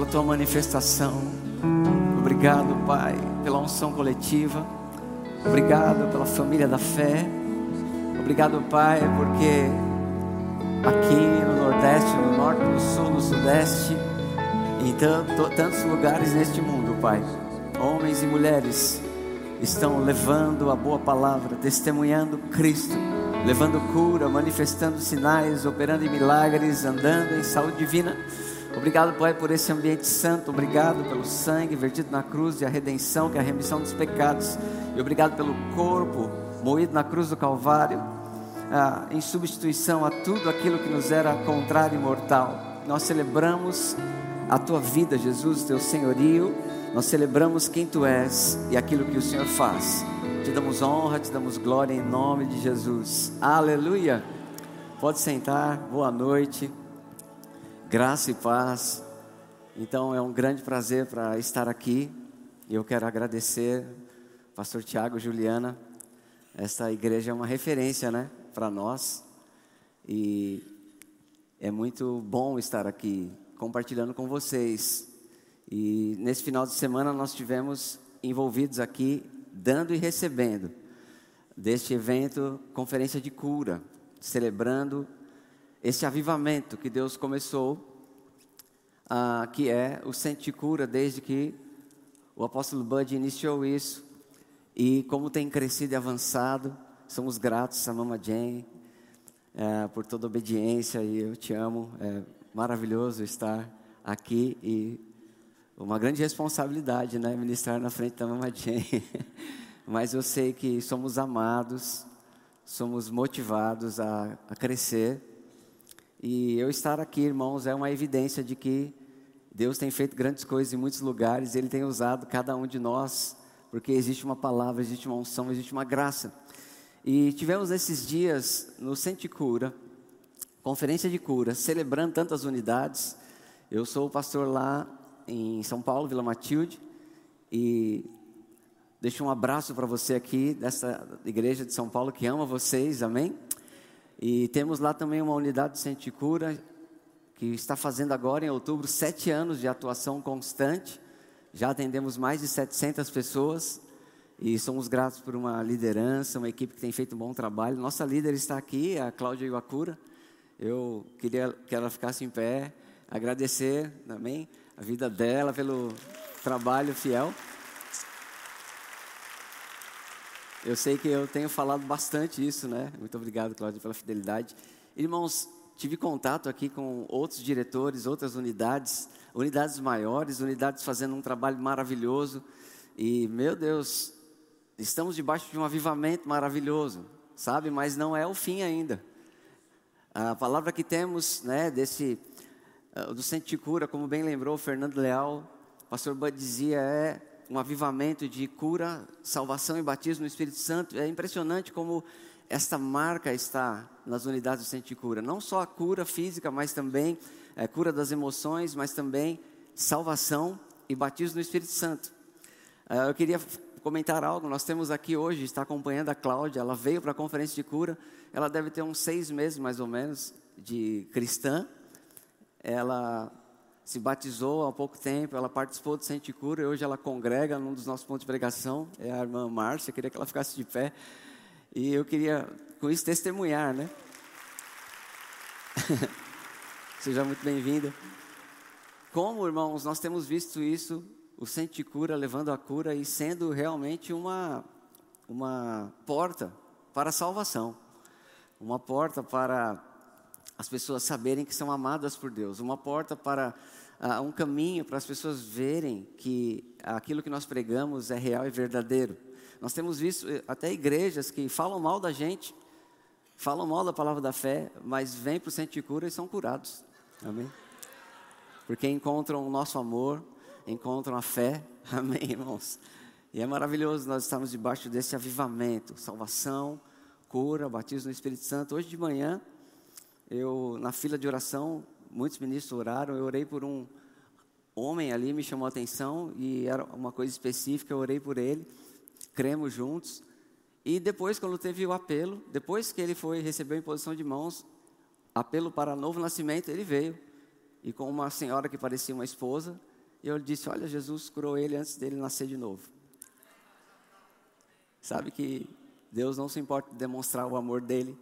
pela tua manifestação. Obrigado, Pai, pela unção coletiva. Obrigado pela família da fé. Obrigado, Pai, porque aqui no Nordeste, no Norte, no Sul, no Sudeste, em tantos lugares neste mundo, Pai, homens e mulheres estão levando a boa palavra, testemunhando Cristo, levando cura, manifestando sinais, operando em milagres, andando em saúde divina. Obrigado, Pai, por esse ambiente santo. Obrigado pelo sangue vertido na cruz e a redenção, que é a remissão dos pecados. E obrigado pelo corpo moído na cruz do Calvário, ah, em substituição a tudo aquilo que nos era contrário e mortal. Nós celebramos a tua vida, Jesus, teu senhorio nós celebramos quem tu és e aquilo que o Senhor faz. Te damos honra, te damos glória em nome de Jesus. Aleluia. Pode sentar. Boa noite. Graça e paz. Então é um grande prazer para estar aqui. E eu quero agradecer pastor Tiago Juliana. Esta igreja é uma referência, né, para nós. E é muito bom estar aqui compartilhando com vocês e nesse final de semana nós tivemos envolvidos aqui, dando e recebendo, deste evento, conferência de cura, celebrando esse avivamento que Deus começou, ah, que é o centro de cura, desde que o apóstolo Bud iniciou isso. E como tem crescido e avançado, somos gratos a Mama Jane é, por toda a obediência e eu te amo. É maravilhoso estar aqui e uma grande responsabilidade, né? Ministrar na frente da Mama Jane. Mas eu sei que somos amados, somos motivados a, a crescer. E eu estar aqui, irmãos, é uma evidência de que Deus tem feito grandes coisas em muitos lugares, Ele tem usado cada um de nós, porque existe uma palavra, existe uma unção, existe uma graça. E tivemos esses dias no Centro de Cura, conferência de cura, celebrando tantas unidades. Eu sou o pastor lá em São Paulo, Vila Matilde, e deixo um abraço para você aqui dessa igreja de São Paulo que ama vocês, amém? E temos lá também uma unidade de centro de cura que está fazendo agora em outubro sete anos de atuação constante. Já atendemos mais de 700 pessoas e somos gratos por uma liderança, uma equipe que tem feito um bom trabalho. Nossa líder está aqui, a Cláudia Iwakura. Eu queria que ela ficasse em pé, agradecer também a vida dela, pelo trabalho fiel. Eu sei que eu tenho falado bastante isso, né? Muito obrigado, Cláudia, pela fidelidade. Irmãos, tive contato aqui com outros diretores, outras unidades, unidades maiores, unidades fazendo um trabalho maravilhoso. E, meu Deus, estamos debaixo de um avivamento maravilhoso, sabe? Mas não é o fim ainda. A palavra que temos, né, desse uh, do Centro de Cura, como bem lembrou o Fernando Leal, o pastor Bud dizia, é um avivamento de cura, salvação e batismo no Espírito Santo. É impressionante como esta marca está nas unidades do Centro de Cura. Não só a cura física, mas também é, cura das emoções, mas também salvação e batismo no Espírito Santo. Uh, eu queria comentar algo. Nós temos aqui hoje, está acompanhando a Cláudia, ela veio para a conferência de cura. Ela deve ter uns seis meses mais ou menos de cristã ela se batizou há pouco tempo, ela participou do Centro de Cura e hoje ela congrega num dos nossos pontos de pregação, é a irmã Márcia, queria que ela ficasse de pé. E eu queria, com isso, testemunhar, né? Seja muito bem-vinda. Como, irmãos, nós temos visto isso, o Centro de Cura levando a cura e sendo realmente uma, uma porta para a salvação, uma porta para as pessoas saberem que são amadas por Deus, uma porta para uh, um caminho para as pessoas verem que aquilo que nós pregamos é real e verdadeiro. Nós temos visto eh, até igrejas que falam mal da gente, falam mal da palavra da fé, mas vêm para o centro de cura e são curados. Amém? Porque encontram o nosso amor, encontram a fé. Amém, irmãos? E é maravilhoso nós estarmos debaixo desse avivamento, salvação, cura, batismo no Espírito Santo. Hoje de manhã, eu na fila de oração, muitos ministros oraram, eu orei por um homem ali, me chamou a atenção e era uma coisa específica, eu orei por ele, cremos juntos. E depois, quando teve o apelo, depois que ele foi receber a imposição de mãos, apelo para novo nascimento, ele veio. e com uma senhora que parecia uma esposa. Eu disse: Olha, Jesus curou ele antes dele nascer de novo. Sabe que Deus não se importa de demonstrar o amor dele,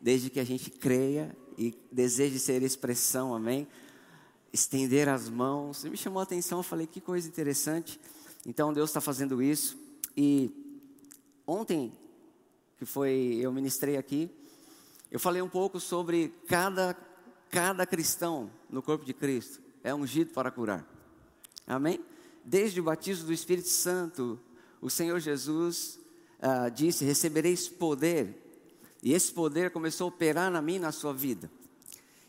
desde que a gente creia e deseje ser expressão, amém? Estender as mãos. E me chamou a atenção, eu falei: Que coisa interessante. Então Deus está fazendo isso. E ontem, que foi, eu ministrei aqui, eu falei um pouco sobre cada, cada cristão no corpo de Cristo é ungido para curar. Amém? Desde o batismo do Espírito Santo, o Senhor Jesus ah, disse: Recebereis poder. E esse poder começou a operar na mim na sua vida.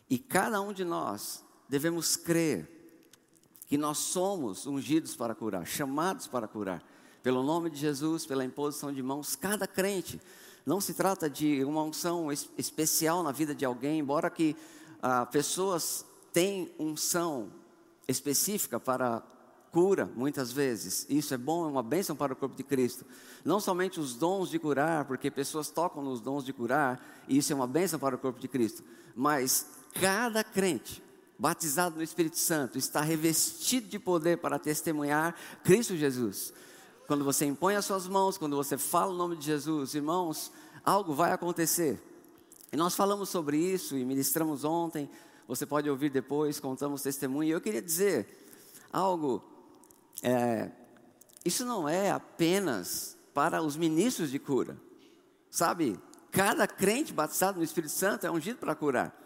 E cada um de nós devemos crer que nós somos ungidos para curar, chamados para curar, pelo nome de Jesus, pela imposição de mãos, cada crente. Não se trata de uma unção especial na vida de alguém, embora que ah, pessoas tenham unção específica para cura, muitas vezes. Isso é bom, é uma bênção para o corpo de Cristo. Não somente os dons de curar, porque pessoas tocam nos dons de curar, e isso é uma bênção para o corpo de Cristo. Mas cada crente batizado no Espírito Santo está revestido de poder para testemunhar Cristo Jesus. Quando você impõe as suas mãos, quando você fala o nome de Jesus, irmãos, algo vai acontecer. E nós falamos sobre isso e ministramos ontem. Você pode ouvir depois, contamos testemunho. Eu queria dizer algo é, isso não é apenas para os ministros de cura, sabe? Cada crente batizado no Espírito Santo é ungido para curar.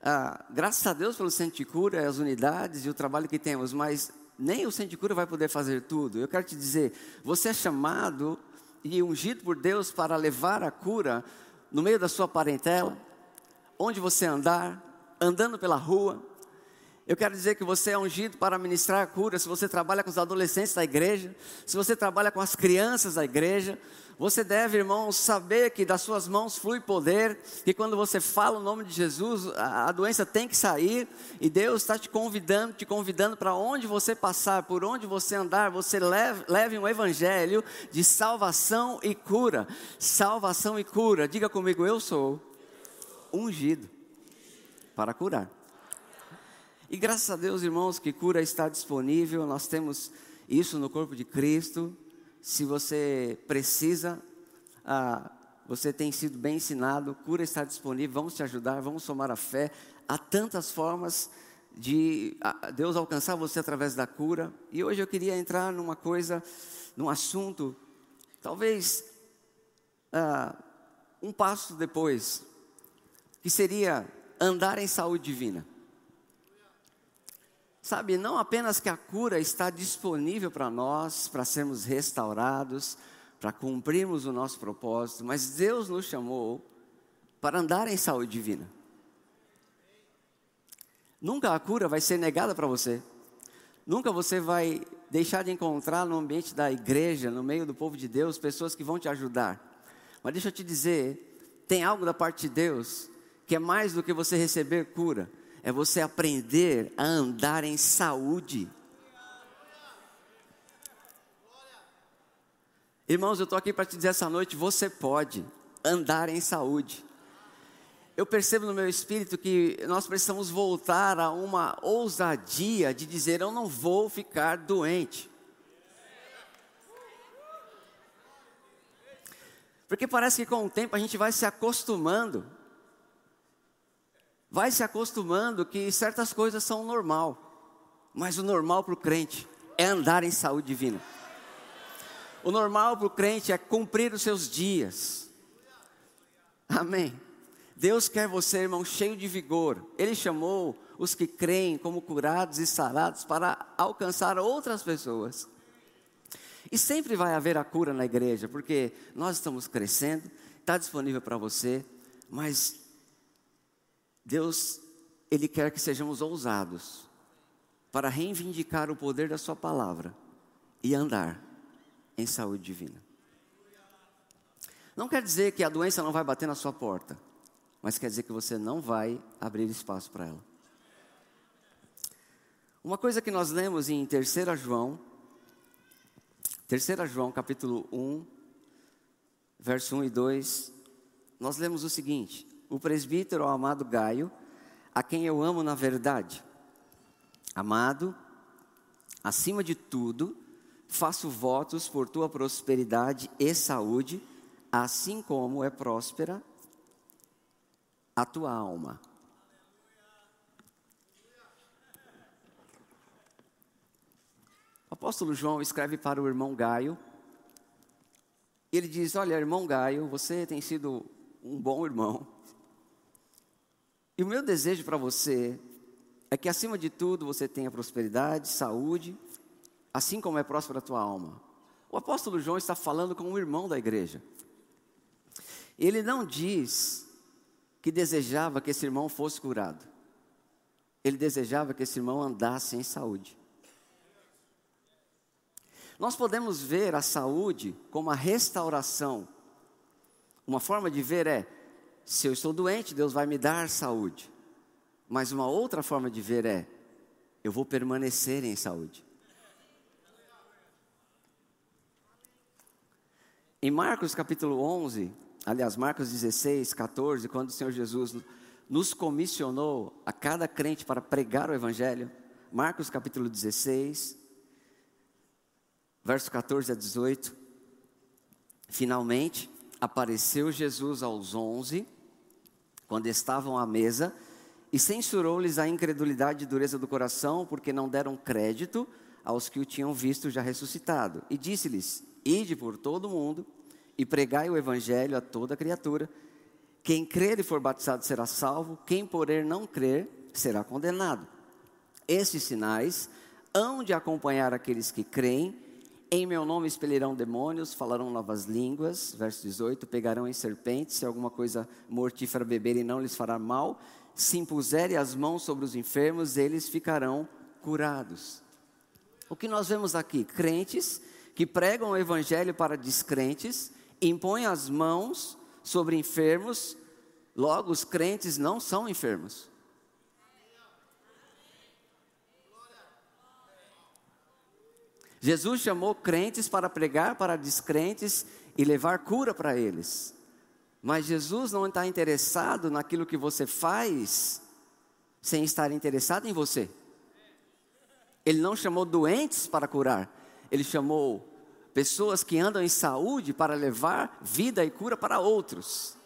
Ah, graças a Deus pelo centro de cura, as unidades e o trabalho que temos, mas nem o centro de cura vai poder fazer tudo. Eu quero te dizer, você é chamado e ungido por Deus para levar a cura no meio da sua parentela, onde você andar, andando pela rua, eu quero dizer que você é ungido para ministrar a cura. Se você trabalha com os adolescentes da igreja, se você trabalha com as crianças da igreja, você deve, irmãos, saber que das suas mãos flui poder, que quando você fala o nome de Jesus, a, doença tem que sair, e Deus está te convidando, te convidando para onde você passar, por onde você andar, você leve, leve um evangelho de salvação e cura. Salvação e cura. Diga comigo, eu sou ungido para curar. E graças a Deus, irmãos, que cura está disponível, nós temos isso no corpo de Cristo. Se você precisa, ah, você tem sido bem ensinado, cura está disponível, vamos te ajudar, vamos somar a fé. Há tantas formas de Deus alcançar você através da cura. E hoje eu queria entrar numa coisa, num assunto, talvez ah, um passo depois, que seria andar em saúde divina. Sabe, não apenas que a cura está disponível para nós, para sermos restaurados, para cumprirmos o nosso propósito, mas Deus nos chamou para andar em saúde divina. Nunca a cura vai ser negada para você. Nunca você vai deixar de encontrar no ambiente da igreja, no meio do povo de Deus, pessoas que vão te ajudar. Mas deixa eu te dizer, tem algo da parte de Deus que é mais do que você receber cura é você aprender a andar em saúde. Irmãos, eu estou aqui para te dizer essa noite: você pode andar em saúde. Eu percebo no meu espírito que nós precisamos voltar a uma ousadia de dizer: eu não vou ficar doente. Porque parece que com o tempo a gente vai se acostumando vai se acostumando que certas coisas são normal. Mas o normal para o crente é andar em saúde divina. O normal para o crente é cumprir os seus dias. Amém. Deus quer você, irmão, cheio de vigor. Ele chamou os que creem como curados e sarados para alcançar outras pessoas. E sempre vai haver a cura na igreja, porque nós estamos crescendo, está disponível para você, mas Deus, Ele quer que sejamos ousados para reivindicar o poder da Sua palavra e andar em saúde divina. Não quer dizer que a doença não vai bater na sua porta, mas quer dizer que você não vai abrir espaço para ela. Uma coisa que nós lemos em 3 João, 3 João capítulo 1, verso 1 e 2, nós lemos o seguinte: o presbítero, o amado Gaio, a quem eu amo na verdade, Amado, acima de tudo, faço votos por tua prosperidade e saúde, assim como é próspera a tua alma. O apóstolo João escreve para o irmão Gaio. Ele diz: Olha, irmão Gaio, você tem sido um bom irmão. E o meu desejo para você é que, acima de tudo, você tenha prosperidade, saúde, assim como é próspera a tua alma. O apóstolo João está falando com um irmão da igreja. Ele não diz que desejava que esse irmão fosse curado. Ele desejava que esse irmão andasse em saúde. Nós podemos ver a saúde como a restauração. Uma forma de ver é: se eu estou doente, Deus vai me dar saúde. Mas uma outra forma de ver é: eu vou permanecer em saúde. Em Marcos capítulo 11, aliás, Marcos 16, 14, quando o Senhor Jesus nos comissionou a cada crente para pregar o Evangelho, Marcos capítulo 16, verso 14 a 18. Finalmente, apareceu Jesus aos onze, quando estavam à mesa, e censurou-lhes a incredulidade e dureza do coração, porque não deram crédito aos que o tinham visto já ressuscitado. E disse-lhes: Ide por todo o mundo e pregai o evangelho a toda criatura. Quem crer e for batizado será salvo, quem porém não crer será condenado. Esses sinais hão de acompanhar aqueles que creem. Em meu nome expelirão demônios, falarão novas línguas. Verso 18: Pegarão em serpentes, se alguma coisa mortífera beberem, não lhes fará mal. Se impuserem as mãos sobre os enfermos, eles ficarão curados. O que nós vemos aqui? Crentes que pregam o evangelho para descrentes, impõem as mãos sobre enfermos, logo os crentes não são enfermos. Jesus chamou crentes para pregar para descrentes e levar cura para eles. Mas Jesus não está interessado naquilo que você faz sem estar interessado em você. Ele não chamou doentes para curar, ele chamou pessoas que andam em saúde para levar vida e cura para outros.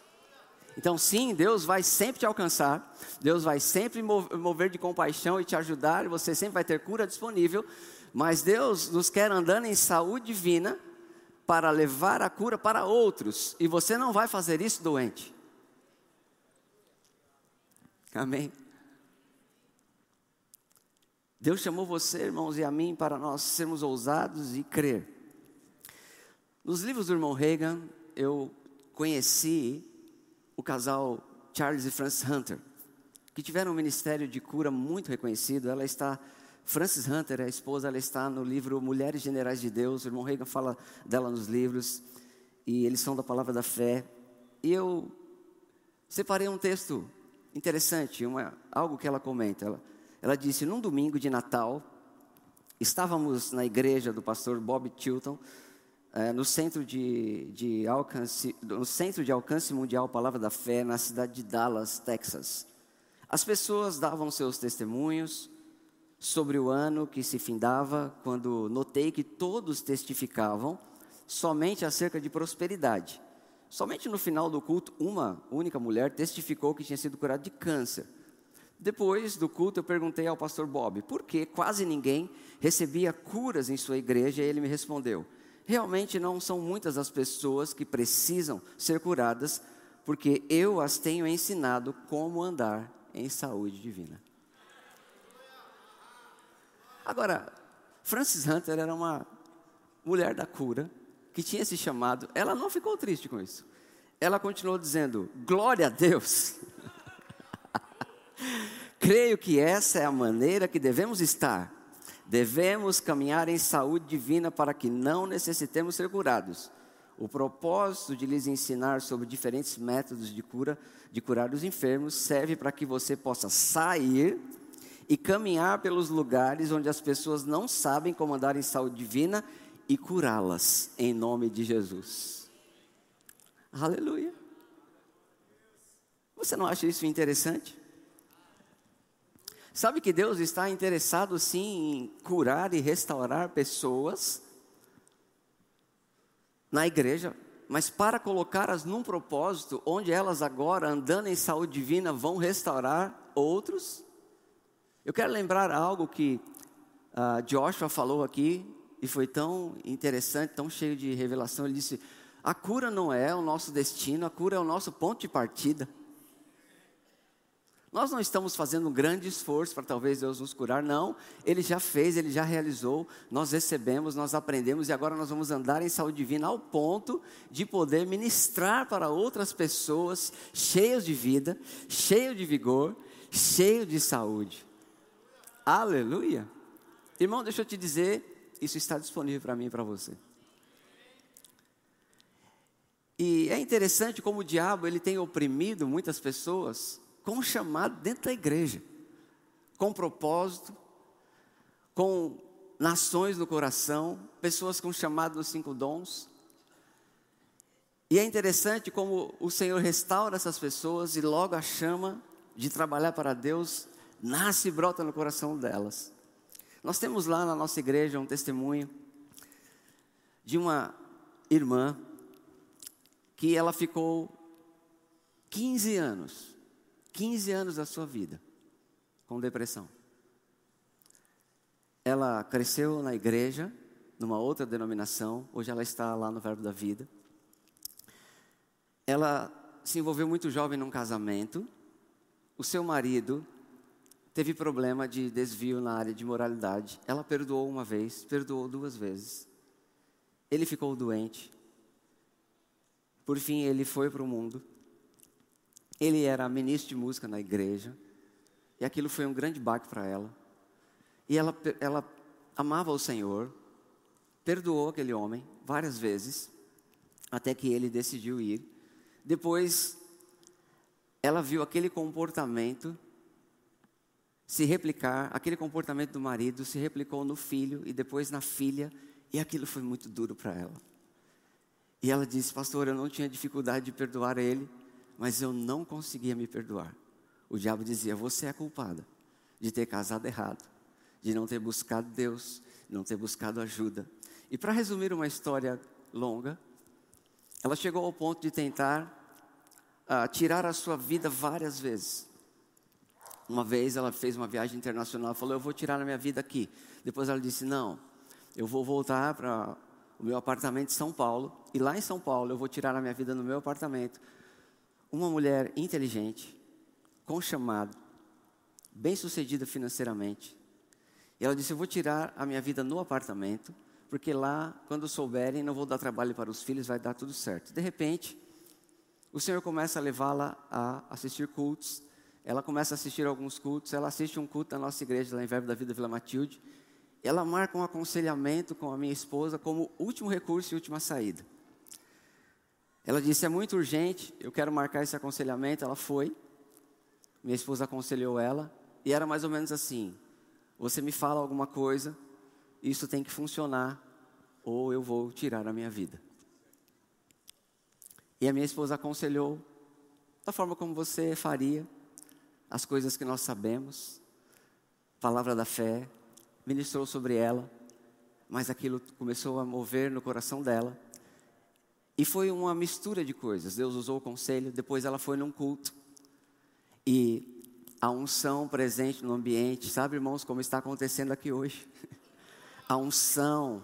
Então, sim, Deus vai sempre te alcançar, Deus vai sempre mover de compaixão e te ajudar, você sempre vai ter cura disponível, mas Deus nos quer andando em saúde divina para levar a cura para outros. E você não vai fazer isso doente. Amém. Deus chamou você, irmãos, e a mim para nós sermos ousados e crer. Nos livros do irmão Reagan, eu conheci o casal Charles e Francis Hunter, que tiveram um ministério de cura muito reconhecido. Ela está Francis Hunter, a esposa, ela está no livro Mulheres Generais de Deus. O irmão Reagan fala dela nos livros. E eles são da palavra da fé. E eu separei um texto interessante, uma, algo que ela comenta. Ela, ela disse: Num domingo de Natal, estávamos na igreja do pastor Bob Tilton, é, no, centro de, de alcance, no centro de alcance mundial Palavra da Fé, na cidade de Dallas, Texas. As pessoas davam seus testemunhos, sobre o ano que se findava, quando notei que todos testificavam somente acerca de prosperidade. Somente no final do culto, uma única mulher testificou que tinha sido curada de câncer. Depois do culto, eu perguntei ao pastor Bob por que quase ninguém recebia curas em sua igreja, e ele me respondeu: realmente não são muitas as pessoas que precisam ser curadas, porque eu as tenho ensinado como andar em saúde divina. Agora, Francis Hunter era uma mulher da cura, que tinha esse chamado, ela não ficou triste com isso. Ela continuou dizendo: Glória a Deus. Creio que essa é a maneira que devemos estar. Devemos caminhar em saúde divina para que não necessitemos ser curados. O propósito de lhes ensinar sobre diferentes métodos de cura, de curar os enfermos, serve para que você possa sair e caminhar pelos lugares onde as pessoas não sabem como andar em saúde divina e curá-las em nome de Jesus. Aleluia. Você não acha isso interessante? Sabe que Deus está interessado sim em curar e restaurar pessoas na igreja, mas para colocá-las num propósito onde elas agora, andando em saúde divina, vão restaurar outros. Eu quero lembrar algo que uh, Joshua falou aqui, e foi tão interessante, tão cheio de revelação. Ele disse: a cura não é o nosso destino, a cura é o nosso ponto de partida. Nós não estamos fazendo um grande esforço para talvez Deus nos curar, não. Ele já fez, ele já realizou, nós recebemos, nós aprendemos e agora nós vamos andar em saúde divina ao ponto de poder ministrar para outras pessoas cheios de vida, cheio de vigor, cheio de saúde. Aleluia. Irmão, deixa eu te dizer, isso está disponível para mim e para você. E é interessante como o diabo ele tem oprimido muitas pessoas com um chamado dentro da igreja, com propósito, com nações no coração, pessoas com chamado dos cinco dons. E é interessante como o Senhor restaura essas pessoas e logo a chama de trabalhar para Deus nasce e brota no coração delas. Nós temos lá na nossa igreja um testemunho de uma irmã que ela ficou 15 anos 15 anos da sua vida com depressão. Ela cresceu na igreja, numa outra denominação, hoje ela está lá no Verbo da Vida. Ela se envolveu muito jovem num casamento. O seu marido teve problema de desvio na área de moralidade. Ela perdoou uma vez, perdoou duas vezes. Ele ficou doente. Por fim, ele foi para o mundo. Ele era ministro de música na igreja. E aquilo foi um grande baque para ela. E ela, ela amava o Senhor, perdoou aquele homem várias vezes, até que ele decidiu ir. Depois, ela viu aquele comportamento se replicar, aquele comportamento do marido se replicou no filho e depois na filha, e aquilo foi muito duro para ela. E ela disse: Pastor, eu não tinha dificuldade de perdoar ele, mas eu não conseguia me perdoar. O diabo dizia: Você é culpada de ter casado errado, de não ter buscado Deus, de não ter buscado ajuda. E para resumir uma história longa, ela chegou ao ponto de tentar uh, tirar a sua vida várias vezes. Uma vez ela fez uma viagem internacional, falou: Eu vou tirar a minha vida aqui. Depois ela disse: Não, eu vou voltar para o meu apartamento em São Paulo, e lá em São Paulo eu vou tirar a minha vida no meu apartamento, uma mulher inteligente, com chamado, bem-sucedida financeiramente. E ela disse: Eu vou tirar a minha vida no apartamento, porque lá, quando souberem, não vou dar trabalho para os filhos, vai dar tudo certo. De repente, o Senhor começa a levá-la a assistir cultos. Ela começa a assistir alguns cultos. Ela assiste um culto da nossa igreja, lá em Verbo da Vida Vila Matilde. Ela marca um aconselhamento com a minha esposa como último recurso e última saída. Ela disse: É muito urgente, eu quero marcar esse aconselhamento. Ela foi. Minha esposa aconselhou ela. E era mais ou menos assim: Você me fala alguma coisa, isso tem que funcionar, ou eu vou tirar a minha vida. E a minha esposa aconselhou da forma como você faria, as coisas que nós sabemos, palavra da fé, ministrou sobre ela, mas aquilo começou a mover no coração dela. E foi uma mistura de coisas. Deus usou o conselho, depois ela foi num culto. E a unção presente no ambiente, sabe, irmãos, como está acontecendo aqui hoje? A unção,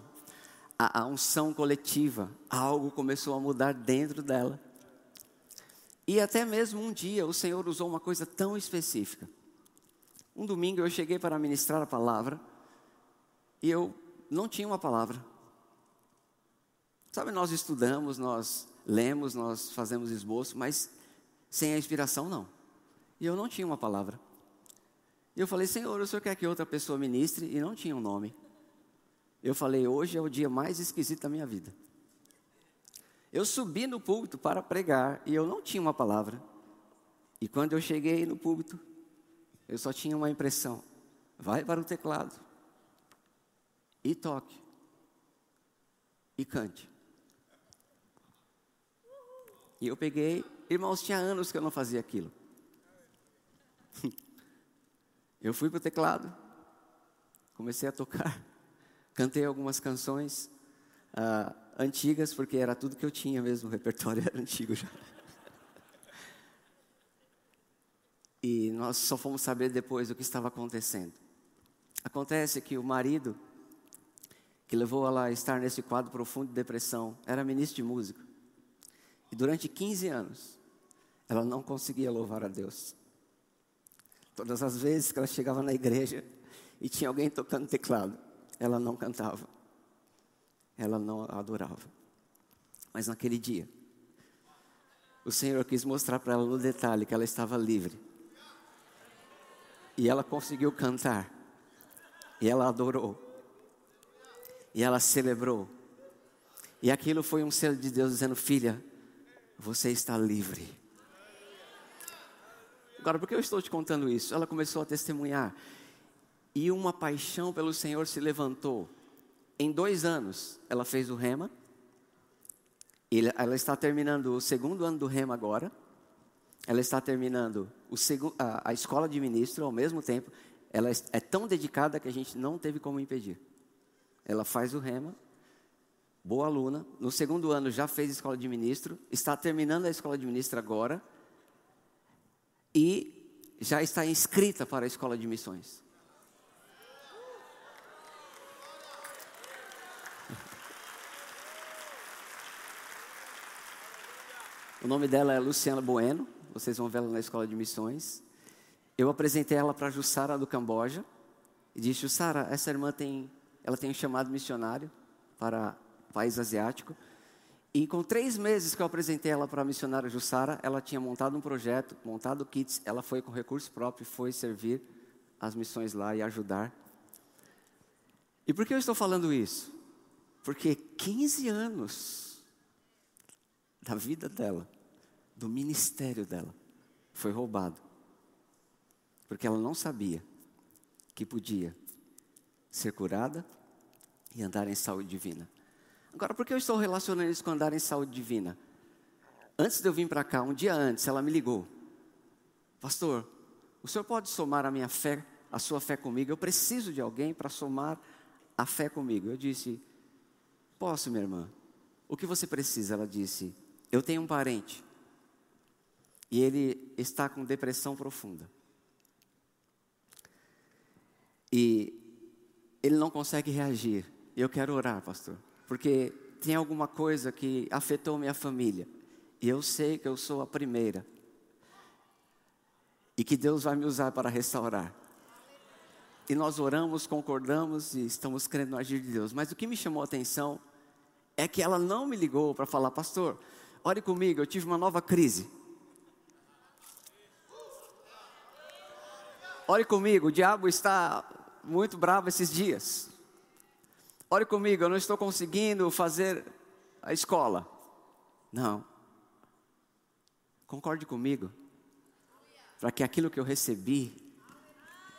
a, a unção coletiva, algo começou a mudar dentro dela. E até mesmo um dia o Senhor usou uma coisa tão específica. Um domingo eu cheguei para ministrar a palavra e eu não tinha uma palavra. Sabe, nós estudamos, nós lemos, nós fazemos esboço, mas sem a inspiração não. E eu não tinha uma palavra. E eu falei, Senhor, o Senhor quer que outra pessoa ministre? E não tinha um nome. Eu falei, hoje é o dia mais esquisito da minha vida. Eu subi no púlpito para pregar e eu não tinha uma palavra. E quando eu cheguei no púlpito, eu só tinha uma impressão: vai para o teclado e toque e cante. E eu peguei, irmãos, tinha anos que eu não fazia aquilo. Eu fui para o teclado, comecei a tocar, cantei algumas canções uh, antigas, porque era tudo que eu tinha mesmo, o repertório era antigo já. E nós só fomos saber depois o que estava acontecendo. Acontece que o marido que levou ela a estar nesse quadro profundo de depressão era ministro de música. E durante 15 anos, ela não conseguia louvar a Deus. Todas as vezes que ela chegava na igreja e tinha alguém tocando teclado, ela não cantava. Ela não adorava. Mas naquele dia, o Senhor quis mostrar para ela no detalhe que ela estava livre e ela conseguiu cantar. E ela adorou. E ela celebrou. E aquilo foi um selo de Deus dizendo: Filha, você está livre. Agora, por que eu estou te contando isso? Ela começou a testemunhar. E uma paixão pelo Senhor se levantou. Em dois anos, ela fez o rema. Ela está terminando o segundo ano do rema agora ela está terminando a, a escola de ministro ao mesmo tempo. Ela é tão dedicada que a gente não teve como impedir. Ela faz o rema, boa aluna. No segundo ano já fez escola de ministro, está terminando a escola de ministro agora e já está inscrita para a escola de missões. Nome dela é Luciana Bueno vocês vão ver ela na escola de missões. Eu apresentei ela para Jussara do Camboja e disse: Jussara, essa irmã tem, ela tem um chamado missionário para o país asiático. E com três meses que eu apresentei ela para a missionária Jussara, ela tinha montado um projeto, montado kits, ela foi com recurso próprio, foi servir as missões lá e ajudar. E por que eu estou falando isso? Porque 15 anos da vida dela do ministério dela foi roubado. Porque ela não sabia que podia ser curada e andar em saúde divina. Agora, por que eu estou relacionando isso com andar em saúde divina? Antes de eu vir para cá, um dia antes, ela me ligou. Pastor, o senhor pode somar a minha fé, a sua fé comigo? Eu preciso de alguém para somar a fé comigo. Eu disse, posso, minha irmã. O que você precisa? Ela disse, eu tenho um parente e ele está com depressão profunda. E ele não consegue reagir. Eu quero orar, pastor, porque tem alguma coisa que afetou minha família. E eu sei que eu sou a primeira. E que Deus vai me usar para restaurar. E nós oramos, concordamos e estamos crendo no agir de Deus. Mas o que me chamou a atenção é que ela não me ligou para falar, pastor, ore comigo, eu tive uma nova crise. Olhe comigo, o diabo está muito bravo esses dias. Olhe comigo, eu não estou conseguindo fazer a escola. Não. Concorde comigo. Para que aquilo que eu recebi,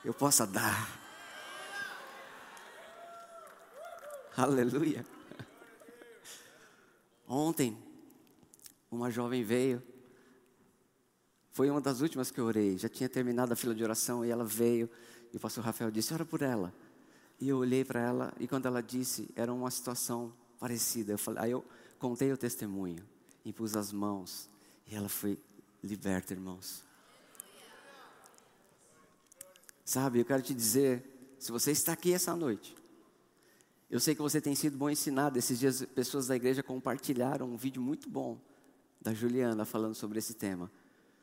eu possa dar. Aleluia. Ontem, uma jovem veio foi uma das últimas que eu orei. Já tinha terminado a fila de oração e ela veio. E o pastor Rafael disse: Ora por ela. E eu olhei para ela e quando ela disse, era uma situação parecida. Eu falei, aí eu contei o testemunho, impus as mãos e ela foi liberta, irmãos. Sabe, eu quero te dizer, se você está aqui essa noite, eu sei que você tem sido bom ensinado. Esses dias, pessoas da igreja compartilharam um vídeo muito bom da Juliana falando sobre esse tema.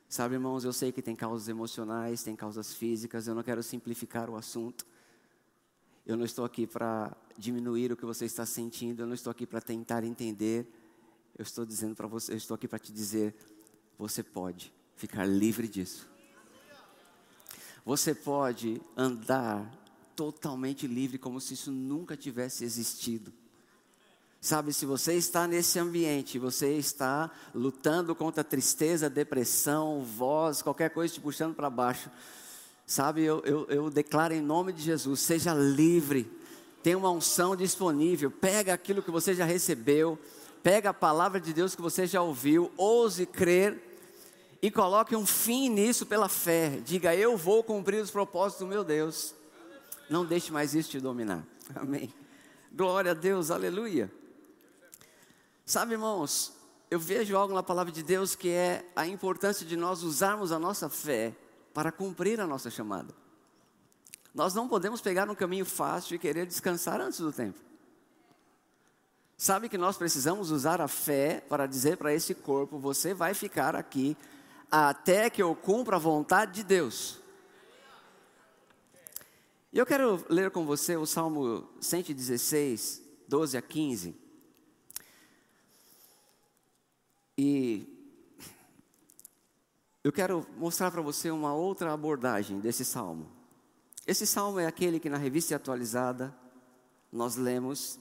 Sabe, irmãos, eu sei que tem causas emocionais, tem causas físicas, eu não quero simplificar o assunto. Eu não estou aqui para diminuir o que você está sentindo, eu não estou aqui para tentar entender. Eu estou dizendo para você, eu estou aqui para te dizer, você pode ficar livre disso. Você pode andar totalmente livre como se isso nunca tivesse existido. Sabe, se você está nesse ambiente, você está lutando contra tristeza, depressão, voz, qualquer coisa te puxando para baixo, sabe, eu, eu, eu declaro em nome de Jesus: seja livre, tem uma unção disponível, pega aquilo que você já recebeu, pega a palavra de Deus que você já ouviu, ouse crer e coloque um fim nisso pela fé. Diga: Eu vou cumprir os propósitos do meu Deus. Não deixe mais isso te dominar. Amém. Glória a Deus, aleluia. Sabe, irmãos, eu vejo algo na palavra de Deus que é a importância de nós usarmos a nossa fé para cumprir a nossa chamada. Nós não podemos pegar um caminho fácil e querer descansar antes do tempo. Sabe que nós precisamos usar a fé para dizer para esse corpo: você vai ficar aqui até que eu cumpra a vontade de Deus. E eu quero ler com você o Salmo 116, 12 a 15. E eu quero mostrar para você uma outra abordagem desse salmo. Esse salmo é aquele que na revista atualizada nós lemos.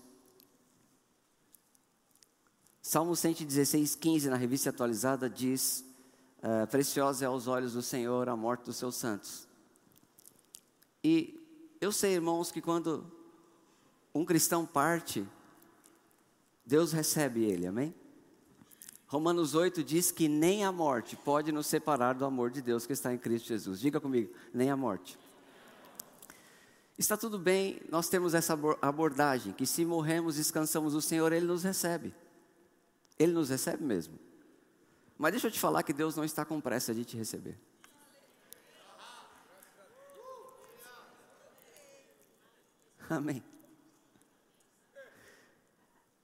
Salmo 116, 15 na revista atualizada diz: uh, Preciosa é aos olhos do Senhor a morte dos seus santos. E eu sei, irmãos, que quando um cristão parte, Deus recebe ele, amém? Romanos 8 diz que nem a morte pode nos separar do amor de Deus que está em Cristo Jesus. Diga comigo, nem a morte. Está tudo bem, nós temos essa abordagem, que se morremos, descansamos o Senhor, Ele nos recebe. Ele nos recebe mesmo. Mas deixa eu te falar que Deus não está com pressa de te receber. Amém.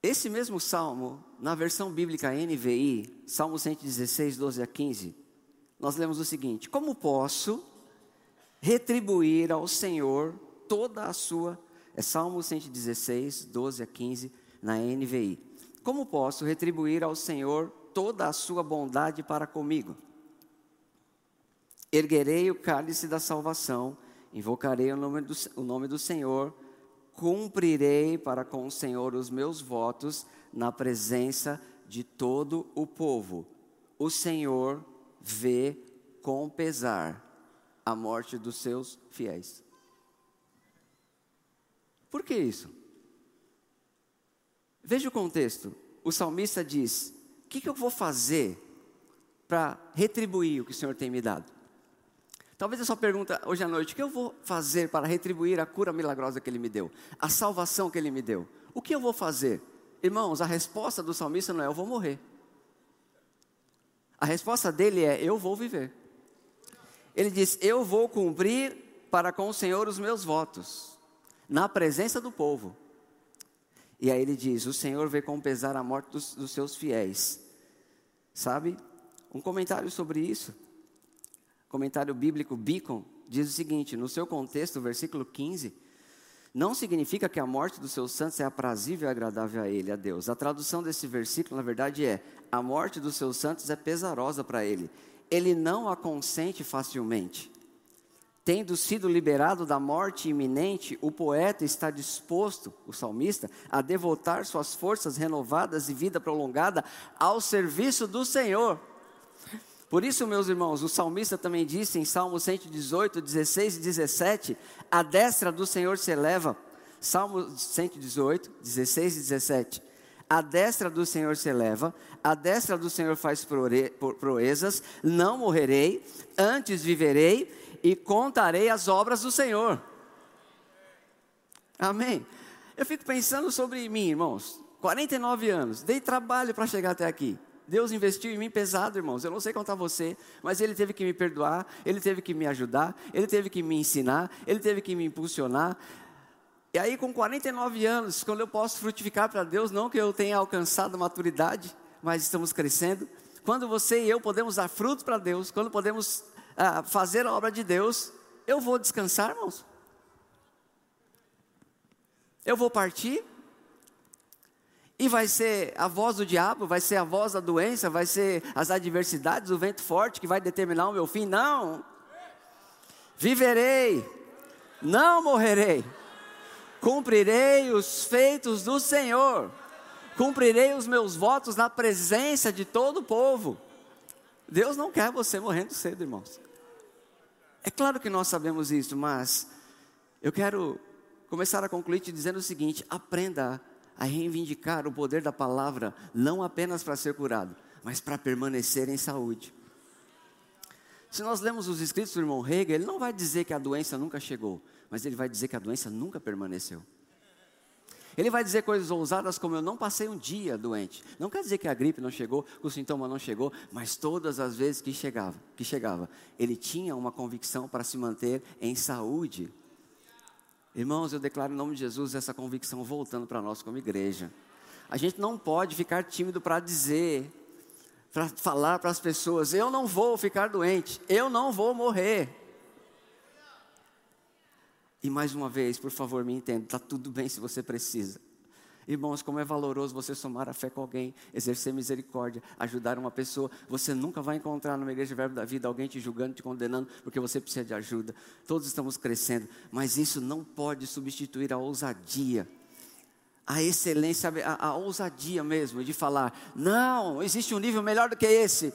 Esse mesmo salmo, na versão bíblica NVI, Salmo 116, 12 a 15, nós lemos o seguinte: Como posso retribuir ao Senhor toda a sua. É Salmo 116, 12 a 15, na NVI. Como posso retribuir ao Senhor toda a sua bondade para comigo? Erguerei o cálice da salvação, invocarei o nome do, o nome do Senhor cumprirei para com o Senhor os meus votos na presença de todo o povo. O Senhor vê com pesar a morte dos seus fiéis. Por que isso? Veja o contexto. O salmista diz: O que, que eu vou fazer para retribuir o que o Senhor tem me dado? Talvez a sua pergunta hoje à noite: o que eu vou fazer para retribuir a cura milagrosa que Ele me deu, a salvação que Ele me deu? O que eu vou fazer? Irmãos, a resposta do salmista não é eu vou morrer. A resposta dele é eu vou viver. Ele diz: Eu vou cumprir para com o Senhor os meus votos, na presença do povo. E aí ele diz: O Senhor vê com pesar a morte dos, dos seus fiéis. Sabe? Um comentário sobre isso comentário bíblico Beacon diz o seguinte: no seu contexto, versículo 15, não significa que a morte dos seus santos é aprazível e agradável a ele, a Deus. A tradução desse versículo, na verdade, é: a morte dos seus santos é pesarosa para ele. Ele não a consente facilmente. Tendo sido liberado da morte iminente, o poeta está disposto, o salmista, a devotar suas forças renovadas e vida prolongada ao serviço do Senhor. Por isso, meus irmãos, o salmista também disse em Salmo 118, 16 e 17: A destra do Senhor se eleva. Salmo 118, 16 e 17. A destra do Senhor se eleva, a destra do Senhor faz proezas, não morrerei, antes viverei e contarei as obras do Senhor. Amém. Eu fico pensando sobre mim, irmãos. 49 anos, dei trabalho para chegar até aqui. Deus investiu em mim pesado, irmãos. Eu não sei contar você, mas Ele teve que me perdoar, Ele teve que me ajudar, Ele teve que me ensinar, Ele teve que me impulsionar. E aí, com 49 anos, quando eu posso frutificar para Deus, não que eu tenha alcançado maturidade, mas estamos crescendo. Quando você e eu podemos dar frutos para Deus, quando podemos ah, fazer a obra de Deus, eu vou descansar, irmãos. Eu vou partir, e vai ser a voz do diabo, vai ser a voz da doença, vai ser as adversidades, o vento forte que vai determinar o meu fim. Não. Viverei, não morrerei. Cumprirei os feitos do Senhor. Cumprirei os meus votos na presença de todo o povo. Deus não quer você morrendo cedo, irmãos. É claro que nós sabemos isso, mas eu quero começar a concluir te dizendo o seguinte: aprenda a a reivindicar o poder da palavra, não apenas para ser curado, mas para permanecer em saúde. Se nós lemos os escritos do irmão Hegel, ele não vai dizer que a doença nunca chegou, mas ele vai dizer que a doença nunca permaneceu. Ele vai dizer coisas ousadas como eu não passei um dia doente. Não quer dizer que a gripe não chegou, que o sintoma não chegou, mas todas as vezes que chegava, que chegava, ele tinha uma convicção para se manter em saúde. Irmãos, eu declaro em nome de Jesus essa convicção voltando para nós como igreja. A gente não pode ficar tímido para dizer, para falar para as pessoas: eu não vou ficar doente, eu não vou morrer. E mais uma vez, por favor, me entenda, está tudo bem se você precisa. Irmãos, como é valoroso você somar a fé com alguém, exercer misericórdia, ajudar uma pessoa. Você nunca vai encontrar numa igreja Verbo da Vida alguém te julgando, te condenando, porque você precisa de ajuda. Todos estamos crescendo, mas isso não pode substituir a ousadia, a excelência, a, a ousadia mesmo de falar: não, existe um nível melhor do que esse.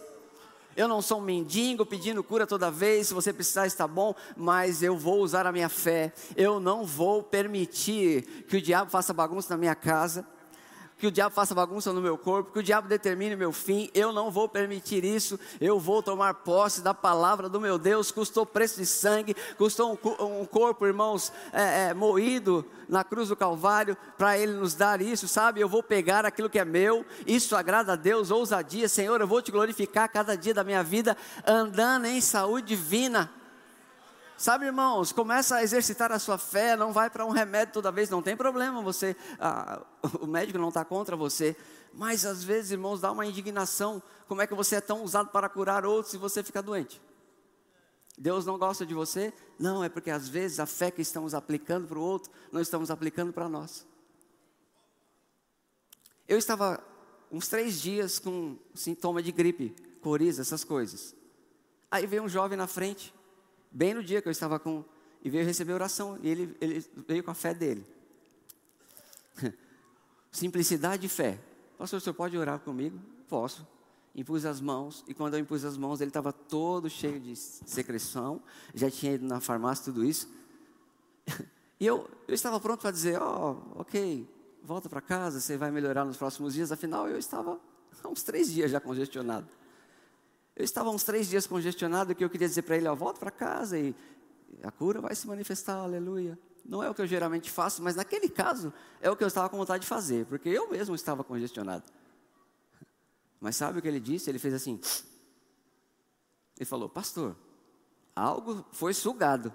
Eu não sou um mendigo pedindo cura toda vez, se você precisar está bom, mas eu vou usar a minha fé. Eu não vou permitir que o diabo faça bagunça na minha casa que o diabo faça bagunça no meu corpo, que o diabo determine meu fim, eu não vou permitir isso, eu vou tomar posse da palavra do meu Deus, custou preço de sangue, custou um, um corpo, irmãos, é, é, moído na cruz do Calvário, para Ele nos dar isso, sabe? Eu vou pegar aquilo que é meu, isso agrada a Deus, ousadia, Senhor, eu vou te glorificar cada dia da minha vida, andando em saúde divina. Sabe, irmãos, começa a exercitar a sua fé, não vai para um remédio toda vez, não tem problema, você, ah, o médico não está contra você, mas às vezes, irmãos, dá uma indignação, como é que você é tão usado para curar outros e você fica doente? Deus não gosta de você? Não, é porque às vezes a fé que estamos aplicando para o outro, não estamos aplicando para nós. Eu estava uns três dias com sintoma de gripe, coriza, essas coisas. Aí veio um jovem na frente, bem no dia que eu estava com. E veio receber oração. E ele, ele veio com a fé dele. Simplicidade e fé. Pastor, o senhor pode orar comigo? Posso. Impus as mãos, e quando eu impus as mãos, ele estava todo cheio de secreção, já tinha ido na farmácia, tudo isso. E eu, eu estava pronto para dizer: Ó, oh, ok, volta para casa, você vai melhorar nos próximos dias. Afinal, eu estava há uns três dias já congestionado. Eu estava uns três dias congestionado que eu queria dizer para ele, ó, volta para casa e a cura vai se manifestar, aleluia. Não é o que eu geralmente faço, mas naquele caso é o que eu estava com vontade de fazer, porque eu mesmo estava congestionado. Mas sabe o que ele disse? Ele fez assim. Ele falou, pastor, algo foi sugado.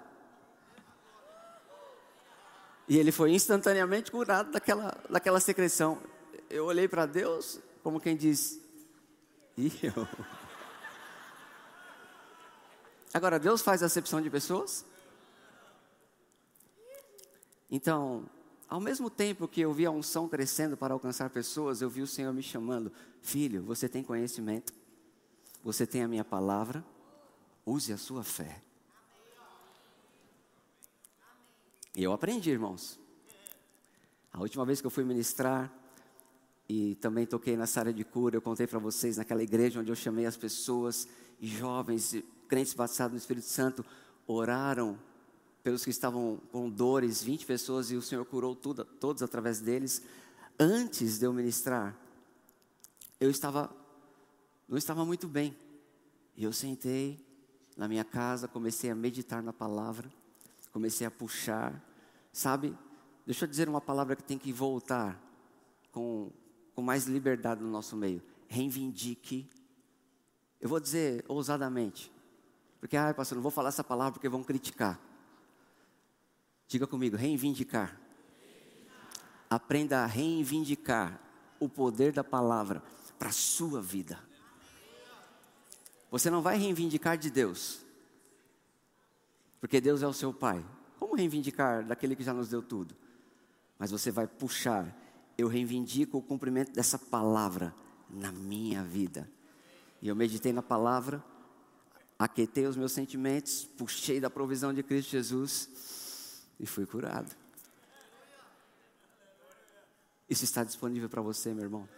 E ele foi instantaneamente curado daquela, daquela secreção. Eu olhei para Deus como quem diz, e eu. Agora, Deus faz acepção de pessoas? Então, ao mesmo tempo que eu vi a unção crescendo para alcançar pessoas, eu vi o Senhor me chamando: Filho, você tem conhecimento, você tem a minha palavra, use a sua fé. E eu aprendi, irmãos. A última vez que eu fui ministrar, e também toquei nessa área de cura, eu contei para vocês naquela igreja onde eu chamei as pessoas, jovens, crentes batizados no Espírito Santo oraram pelos que estavam com dores, 20 pessoas, e o Senhor curou tudo, todos através deles. Antes de eu ministrar, eu estava, não estava muito bem. E eu sentei na minha casa, comecei a meditar na palavra, comecei a puxar, sabe? Deixa eu dizer uma palavra que tem que voltar com, com mais liberdade no nosso meio. Reivindique. Eu vou dizer ousadamente, porque, ah, pastor, não vou falar essa palavra porque vão criticar. Diga comigo, reivindicar. Aprenda a reivindicar o poder da palavra para a sua vida. Você não vai reivindicar de Deus, porque Deus é o seu Pai. Como reivindicar daquele que já nos deu tudo? Mas você vai puxar. Eu reivindico o cumprimento dessa palavra na minha vida. E eu meditei na palavra aquetei os meus sentimentos, puxei da provisão de Cristo Jesus e fui curado. Isso está disponível para você, meu irmão.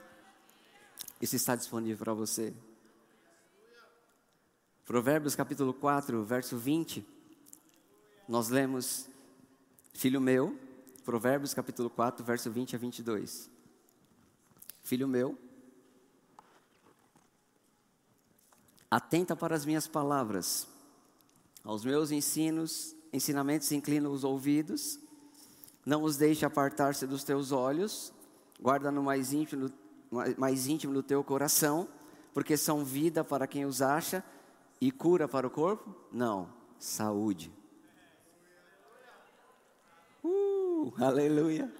Isso está disponível para você. Provérbios capítulo 4, verso 20. Nós lemos, filho meu, Provérbios capítulo 4, verso 20 a 22. Filho meu, Atenta para as minhas palavras, Aos meus ensinos, ensinamentos inclina os ouvidos, não os deixe apartar-se dos teus olhos, guarda no mais íntimo, mais íntimo do teu coração, porque são vida para quem os acha e cura para o corpo? Não, saúde. Uh, aleluia.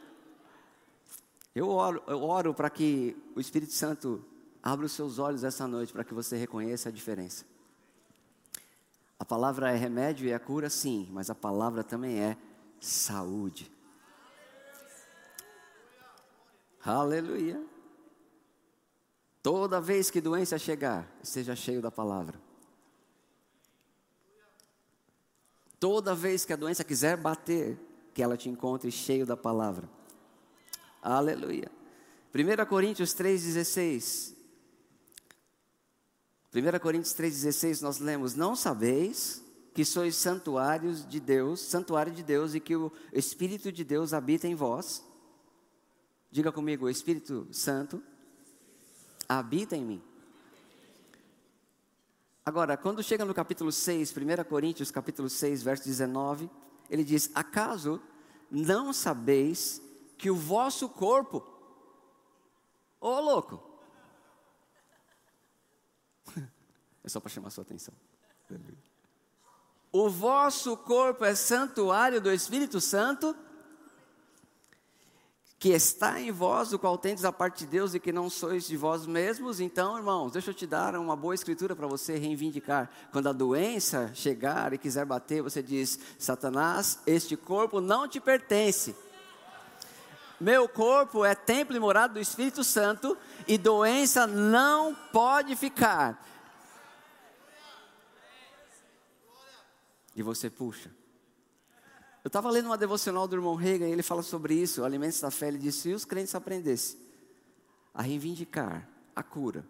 Eu oro, eu oro para que o Espírito Santo abra os seus olhos essa noite para que você reconheça a diferença. A palavra é remédio e é cura, sim, mas a palavra também é saúde. Aleluia. Toda vez que doença chegar, esteja cheio da palavra. Toda vez que a doença quiser bater, que ela te encontre cheio da palavra. Aleluia. 1 Coríntios 3,16. 1 Coríntios 3,16 nós lemos: Não sabeis que sois santuários de Deus, santuário de Deus, e que o Espírito de Deus habita em vós. Diga comigo, o Espírito Santo habita em mim. Agora, quando chega no capítulo 6, 1 Coríntios, capítulo 6, verso 19, ele diz: Acaso não sabeis que o vosso corpo, ô louco, é só para chamar sua atenção. O vosso corpo é santuário do Espírito Santo, que está em vós, o qual tendes a parte de Deus e que não sois de vós mesmos. Então, irmãos, deixa eu te dar uma boa escritura para você reivindicar. Quando a doença chegar e quiser bater, você diz: Satanás, este corpo não te pertence. Meu corpo é templo e morada do Espírito Santo e doença não pode ficar. E você puxa. Eu estava lendo uma devocional do irmão Reagan e ele fala sobre isso, Alimentos da Fé. Ele disse: se os crentes aprendessem a reivindicar a cura,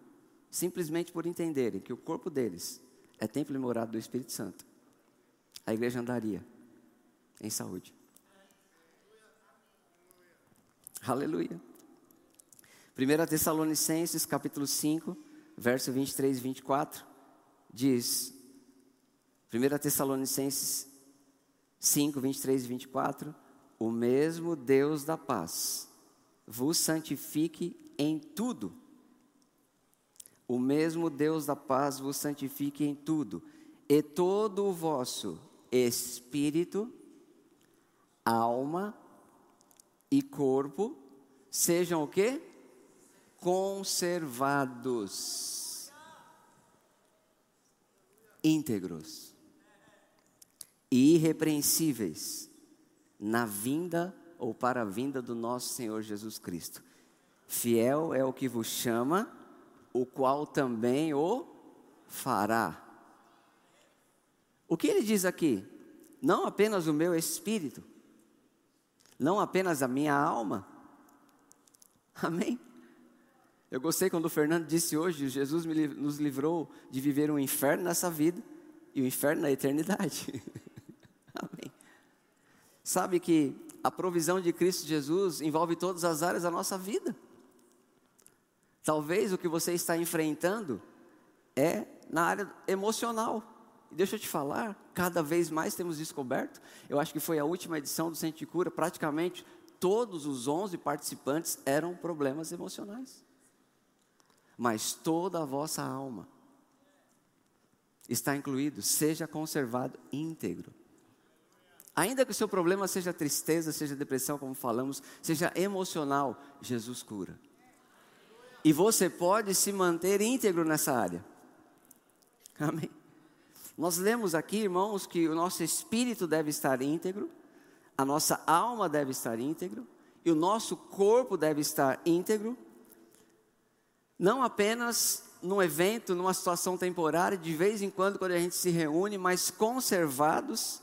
simplesmente por entenderem que o corpo deles é templo e morada do Espírito Santo, a igreja andaria em saúde. Aleluia. 1 Tessalonicenses capítulo 5, verso 23 e 24, diz: 1 Tessalonicenses 5, 23 e 24. O mesmo Deus da paz vos santifique em tudo. O mesmo Deus da paz vos santifique em tudo, e todo o vosso espírito, alma e corpo sejam o quê? Conservados, íntegros e irrepreensíveis na vinda ou para a vinda do nosso Senhor Jesus Cristo. Fiel é o que vos chama, o qual também o fará. O que ele diz aqui? Não apenas o meu espírito, não apenas a minha alma. Amém? Eu gostei quando o Fernando disse hoje: Jesus nos livrou de viver um inferno nessa vida e o um inferno na eternidade. Amém. Sabe que a provisão de Cristo Jesus envolve todas as áreas da nossa vida. Talvez o que você está enfrentando é na área emocional. Deixa eu te falar, cada vez mais temos descoberto. Eu acho que foi a última edição do Centro de Cura, praticamente todos os 11 participantes eram problemas emocionais. Mas toda a vossa alma está incluído, seja conservado íntegro. Ainda que o seu problema seja tristeza, seja depressão, como falamos, seja emocional, Jesus cura. E você pode se manter íntegro nessa área. Amém. Nós lemos aqui, irmãos, que o nosso espírito deve estar íntegro, a nossa alma deve estar íntegro e o nosso corpo deve estar íntegro. Não apenas num evento, numa situação temporária, de vez em quando, quando a gente se reúne, mas conservados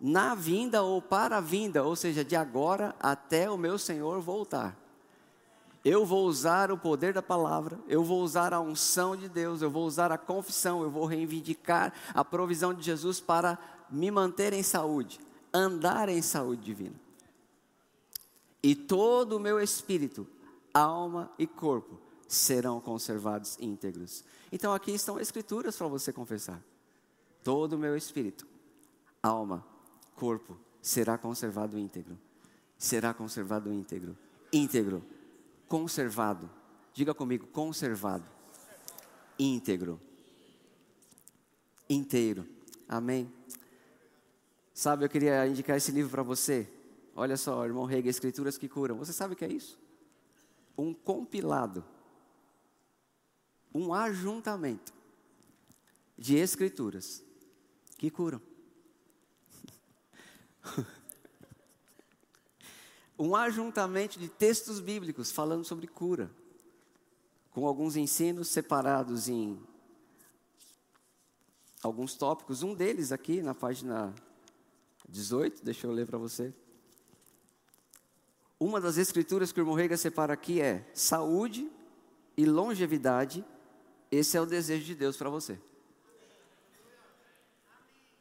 na vinda ou para a vinda, ou seja, de agora até o meu Senhor voltar. Eu vou usar o poder da palavra, eu vou usar a unção de Deus, eu vou usar a confissão, eu vou reivindicar a provisão de Jesus para me manter em saúde, andar em saúde divina. E todo o meu espírito, alma e corpo serão conservados íntegros. Então aqui estão escrituras para você confessar. Todo o meu espírito, alma, corpo será conservado íntegro. Será conservado íntegro. Íntegro. Conservado. Diga comigo, conservado. Íntegro. Inteiro. Amém. Sabe, eu queria indicar esse livro para você. Olha só, irmão Rega, Escrituras que Curam. Você sabe o que é isso? Um compilado, um ajuntamento de escrituras que curam. um ajuntamento de textos bíblicos falando sobre cura, com alguns ensinos separados em alguns tópicos. Um deles aqui na página 18, deixa eu ler para você. Uma das escrituras que o irmão Rega separa aqui é saúde e longevidade. Esse é o desejo de Deus para você.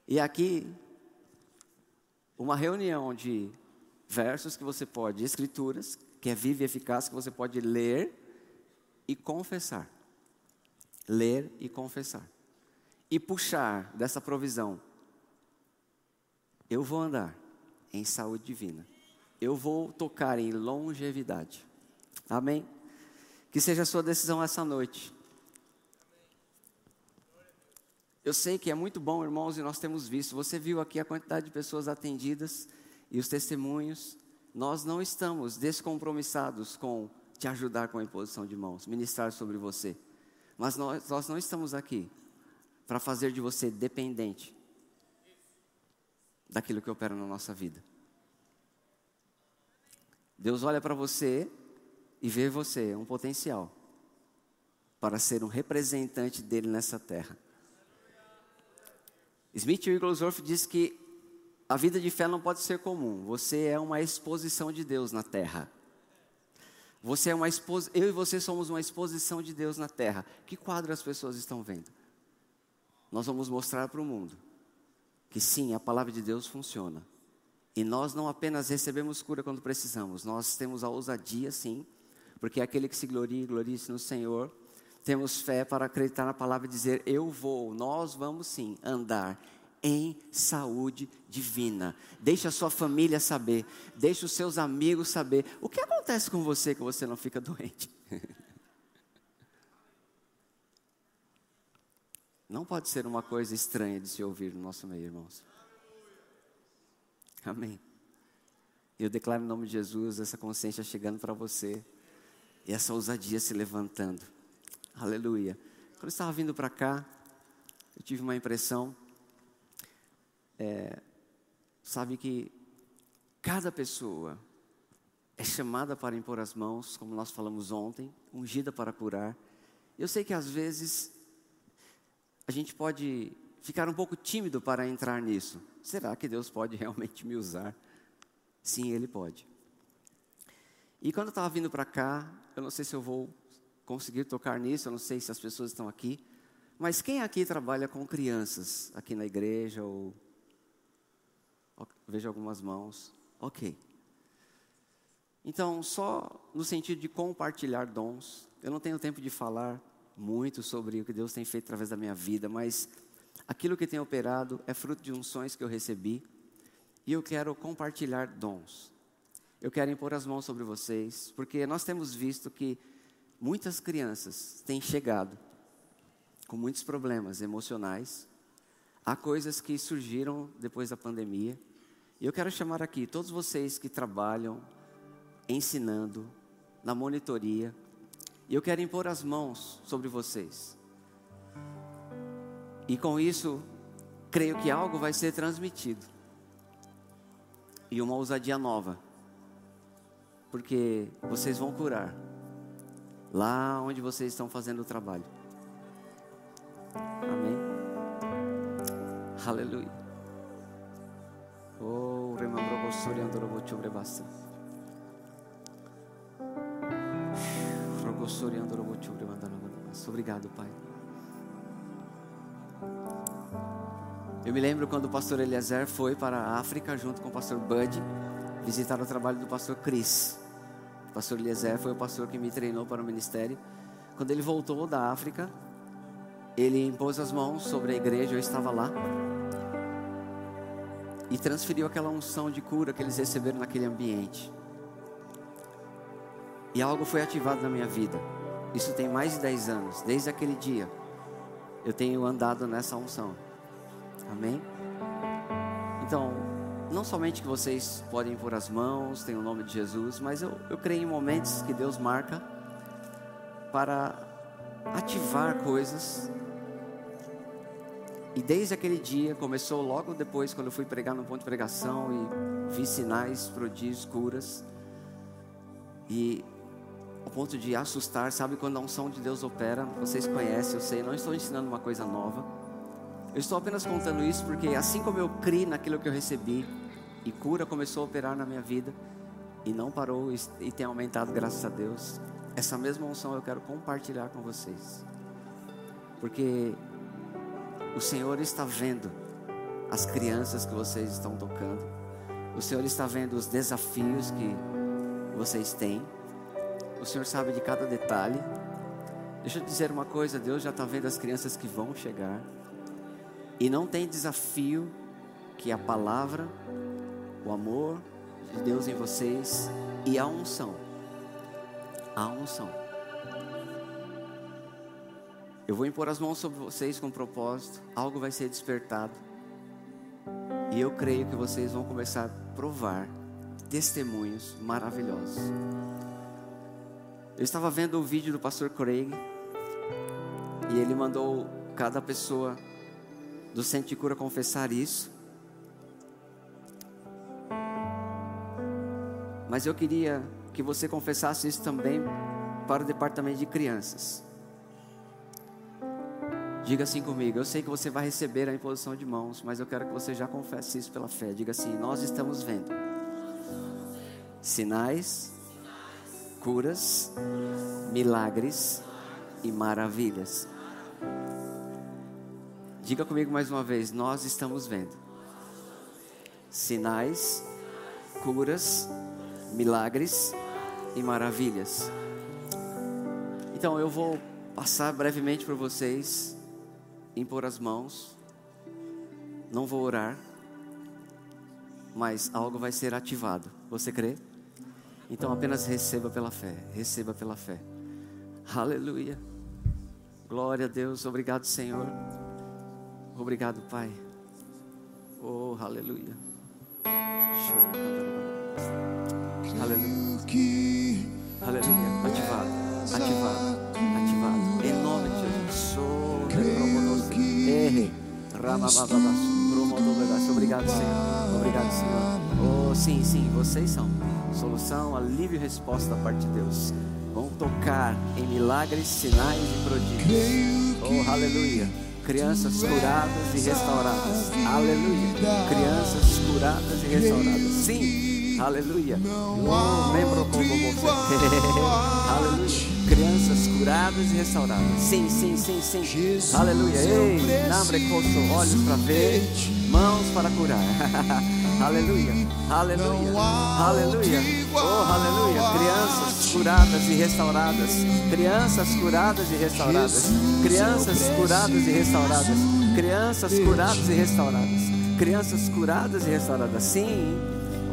E aqui, uma reunião de versos que você pode, escrituras, que é viva e eficaz, que você pode ler e confessar. Ler e confessar. E puxar dessa provisão. Eu vou andar em saúde divina. Eu vou tocar em longevidade. Amém? Que seja a sua decisão essa noite. Eu sei que é muito bom, irmãos, e nós temos visto. Você viu aqui a quantidade de pessoas atendidas e os testemunhos. Nós não estamos descompromissados com te ajudar com a imposição de mãos, ministrar sobre você. Mas nós, nós não estamos aqui para fazer de você dependente daquilo que opera na nossa vida. Deus olha para você e vê você um potencial para ser um representante dele nessa terra. Smith Wigglesworth diz que a vida de fé não pode ser comum. Você é uma exposição de Deus na terra. Você é uma expos... Eu e você somos uma exposição de Deus na terra. Que quadro as pessoas estão vendo? Nós vamos mostrar para o mundo que sim, a palavra de Deus funciona. E nós não apenas recebemos cura quando precisamos, nós temos a ousadia sim, porque é aquele que se gloria e glorie-se no Senhor temos fé para acreditar na palavra e dizer: Eu vou, nós vamos sim andar em saúde divina. Deixe a sua família saber, deixe os seus amigos saber. O que acontece com você que você não fica doente? Não pode ser uma coisa estranha de se ouvir no nosso meio, irmãos. Amém. Eu declaro em nome de Jesus essa consciência chegando para você e essa ousadia se levantando. Aleluia. Quando eu estava vindo para cá, eu tive uma impressão, é, sabe que cada pessoa é chamada para impor as mãos, como nós falamos ontem, ungida para curar. Eu sei que às vezes a gente pode ficar um pouco tímido para entrar nisso. Será que Deus pode realmente me usar? Sim, Ele pode. E quando eu estava vindo para cá, eu não sei se eu vou conseguir tocar nisso, eu não sei se as pessoas estão aqui. Mas quem aqui trabalha com crianças, aqui na igreja, ou. Vejo algumas mãos. Ok. Então, só no sentido de compartilhar dons, eu não tenho tempo de falar muito sobre o que Deus tem feito através da minha vida, mas aquilo que tem operado é fruto de unções que eu recebi, e eu quero compartilhar dons. Eu quero impor as mãos sobre vocês, porque nós temos visto que muitas crianças têm chegado com muitos problemas emocionais. Há coisas que surgiram depois da pandemia. E eu quero chamar aqui todos vocês que trabalham ensinando na monitoria. E eu quero impor as mãos sobre vocês. E com isso, creio que algo vai ser transmitido. E uma ousadia nova. Porque vocês vão curar lá onde vocês estão fazendo o trabalho. Amém? Aleluia. Oh. Obrigado, Pai. Eu me lembro quando o pastor Eliezer foi para a África junto com o pastor Bud visitar o trabalho do pastor Chris. O pastor Eliezer foi o pastor que me treinou para o ministério. Quando ele voltou da África, ele impôs as mãos sobre a igreja, eu estava lá. E transferiu aquela unção de cura que eles receberam naquele ambiente. E algo foi ativado na minha vida. Isso tem mais de 10 anos. Desde aquele dia, eu tenho andado nessa unção. Amém? Então, não somente que vocês podem pôr as mãos, tem o nome de Jesus, mas eu, eu creio em momentos que Deus marca para ativar coisas. E desde aquele dia, começou logo depois, quando eu fui pregar no ponto de pregação e vi sinais, prodígios, curas. E ao ponto de assustar, sabe quando a unção de Deus opera? Vocês conhecem, eu sei, não estou ensinando uma coisa nova. Eu estou apenas contando isso porque assim como eu criei naquilo que eu recebi e cura começou a operar na minha vida e não parou e tem aumentado graças a Deus, essa mesma unção eu quero compartilhar com vocês. Porque o Senhor está vendo as crianças que vocês estão tocando. O Senhor está vendo os desafios que vocês têm. O Senhor sabe de cada detalhe. Deixa eu dizer uma coisa: Deus já está vendo as crianças que vão chegar. E não tem desafio que a palavra, o amor de Deus em vocês e a unção a unção. Eu vou impor as mãos sobre vocês com propósito, algo vai ser despertado. E eu creio que vocês vão começar a provar testemunhos maravilhosos. Eu estava vendo o vídeo do pastor Craig e ele mandou cada pessoa do Centro de Cura confessar isso. Mas eu queria que você confessasse isso também para o departamento de crianças. Diga assim comigo, eu sei que você vai receber a imposição de mãos, mas eu quero que você já confesse isso pela fé. Diga assim: Nós estamos vendo sinais, curas, milagres e maravilhas. Diga comigo mais uma vez: Nós estamos vendo sinais, curas, milagres e maravilhas. Então eu vou passar brevemente para vocês, impor as mãos. Não vou orar, mas algo vai ser ativado. Você crê? Então apenas receba pela fé, receba pela fé. Aleluia. Glória a Deus, obrigado, Senhor. Obrigado, Pai. Oh, aleluia. Aleluia. Aleluia. Ativado. Ativado. Ativado. Obrigado, Senhor. Obrigado, Senhor. Oh, sim, sim. Vocês são solução, alívio e resposta da parte de Deus. Vão tocar em milagres, sinais e prodígios. Oh, aleluia. Crianças curadas e restauradas. Aleluia. Crianças curadas e restauradas. Sim. Aleluia. Oh, membro como você. Aleluia. Crianças curadas e restauradas. Sim, sim, sim, sim. Aleluia. Ei, nambre olhos para ver, mãos para curar. aleluia. Aleluia. Aleluia. Oh, aleluia. Crianças curadas e restauradas. Crianças curadas e restauradas. Crianças curadas e restauradas. Crianças curadas e restauradas. Crianças curadas e restauradas. Sim.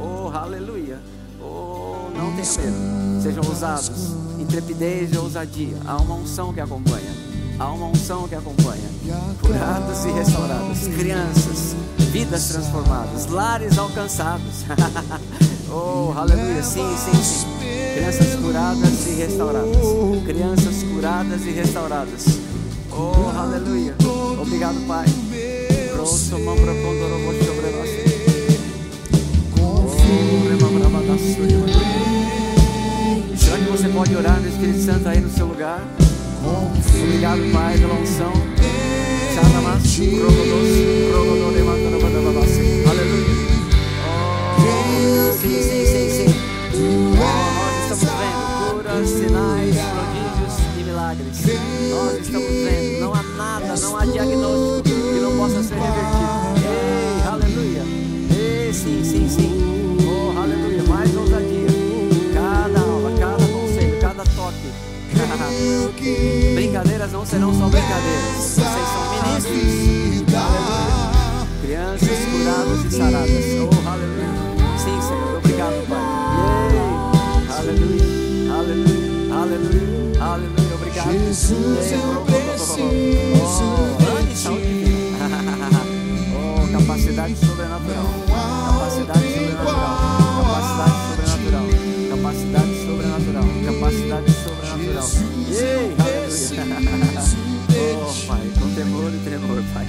Oh, aleluia. Oh, não tenha medo. Sejam ousados. Intrepidez e ousadia. Há uma unção que acompanha. Há uma unção que acompanha. Curados e restaurados. Crianças. Vidas transformadas. Lares alcançados. oh, aleluia. Sim, sim, sim. Crianças curadas e restauradas. Crianças curadas e restauradas. Oh, aleluia. Obrigado, Pai. Grosso, mão, procondoro, sobre nós. Que você pode orar no Espírito Santo aí no seu lugar? Obrigado, Pai, pela unção. Aleluia. Oh, sim, sim, sim, sim. Oh, nós estamos vendo curas, sinais, prodígios e milagres. Nós estamos Não serão só brincadeiras. Vocês são ministros. Crianças curadas e saradas. Oh, aleluia. Sim, Senhor. Obrigado, Pai. Yeah. Aleluia. Aleluia. Aleluia. Aleluia. Obrigado. Jesus, eu preciso Oh, tremor, Pai.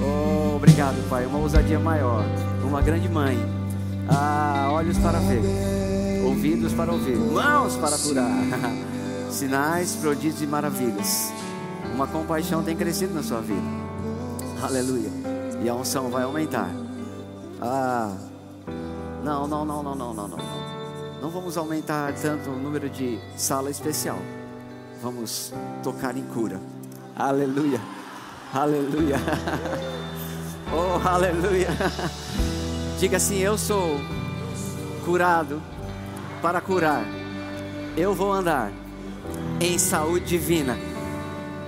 Oh, obrigado, Pai. Uma ousadia maior. Uma grande mãe. Ah, olhos para ver. Ouvidos para ouvir. Mãos para curar. Sinais, prodígios e maravilhas. Uma compaixão tem crescido na sua vida. Aleluia. E a unção vai aumentar. Ah. Não, não, não, não, não, não. Não Não vamos aumentar tanto o número de sala especial. Vamos tocar em cura. Aleluia. Aleluia. Oh, aleluia. Diga assim: Eu sou curado para curar. Eu vou andar em saúde divina.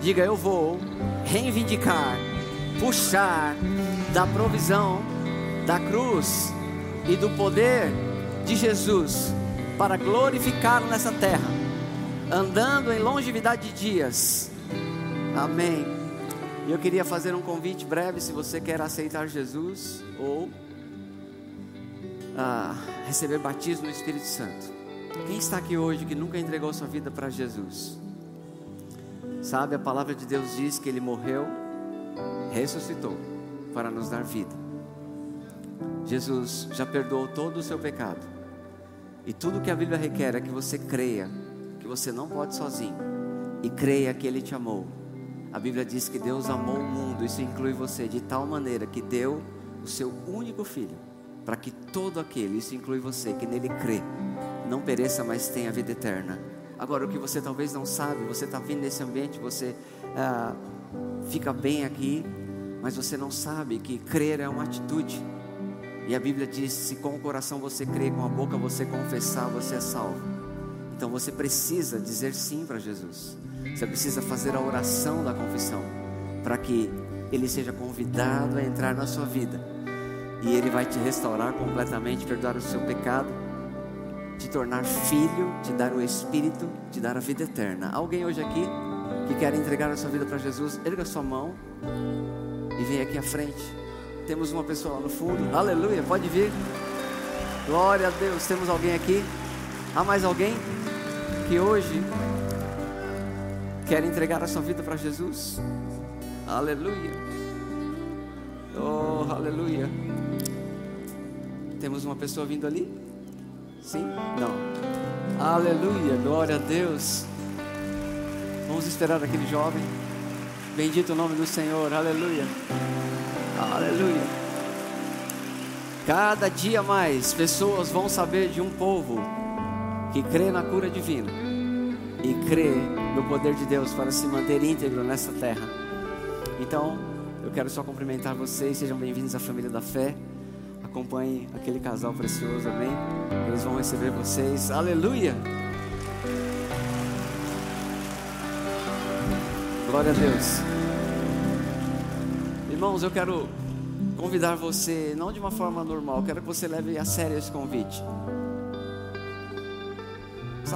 Diga: Eu vou reivindicar, puxar da provisão da cruz e do poder de Jesus para glorificá-lo nessa terra, andando em longevidade de dias. Amém. E eu queria fazer um convite breve, se você quer aceitar Jesus ou ah, receber batismo no Espírito Santo. Quem está aqui hoje que nunca entregou sua vida para Jesus? Sabe, a palavra de Deus diz que ele morreu, ressuscitou para nos dar vida. Jesus já perdoou todo o seu pecado. E tudo que a Bíblia requer é que você creia que você não pode sozinho e creia que ele te amou. A Bíblia diz que Deus amou o mundo, isso inclui você, de tal maneira que deu o seu único filho, para que todo aquele, isso inclui você, que nele crê, não pereça, mas tenha vida eterna. Agora, o que você talvez não sabe, você está vindo nesse ambiente, você ah, fica bem aqui, mas você não sabe que crer é uma atitude. E a Bíblia diz: se com o coração você crê, com a boca você confessar, você é salvo. Então você precisa dizer sim para Jesus. Você precisa fazer a oração da confissão para que ele seja convidado a entrar na sua vida. E ele vai te restaurar completamente, perdoar o seu pecado, te tornar filho, te dar o espírito, te dar a vida eterna. Alguém hoje aqui que quer entregar a sua vida para Jesus, erga sua mão e vem aqui à frente. Temos uma pessoa lá no fundo. Aleluia, pode vir. Glória a Deus. Temos alguém aqui? Há mais alguém que hoje quer entregar a sua vida para Jesus? Aleluia. Oh, aleluia. Temos uma pessoa vindo ali? Sim? Não. Aleluia. Glória a Deus. Vamos esperar aquele jovem. Bendito o nome do Senhor. Aleluia. Aleluia. Cada dia mais pessoas vão saber de um povo que crê na cura divina e crê no poder de Deus para se manter íntegro nessa terra. Então, eu quero só cumprimentar vocês, sejam bem-vindos à família da fé. Acompanhe aquele casal precioso, amém? Eles vão receber vocês. Aleluia! Glória a Deus. Irmãos, eu quero convidar você, não de uma forma normal, quero que você leve a sério esse convite.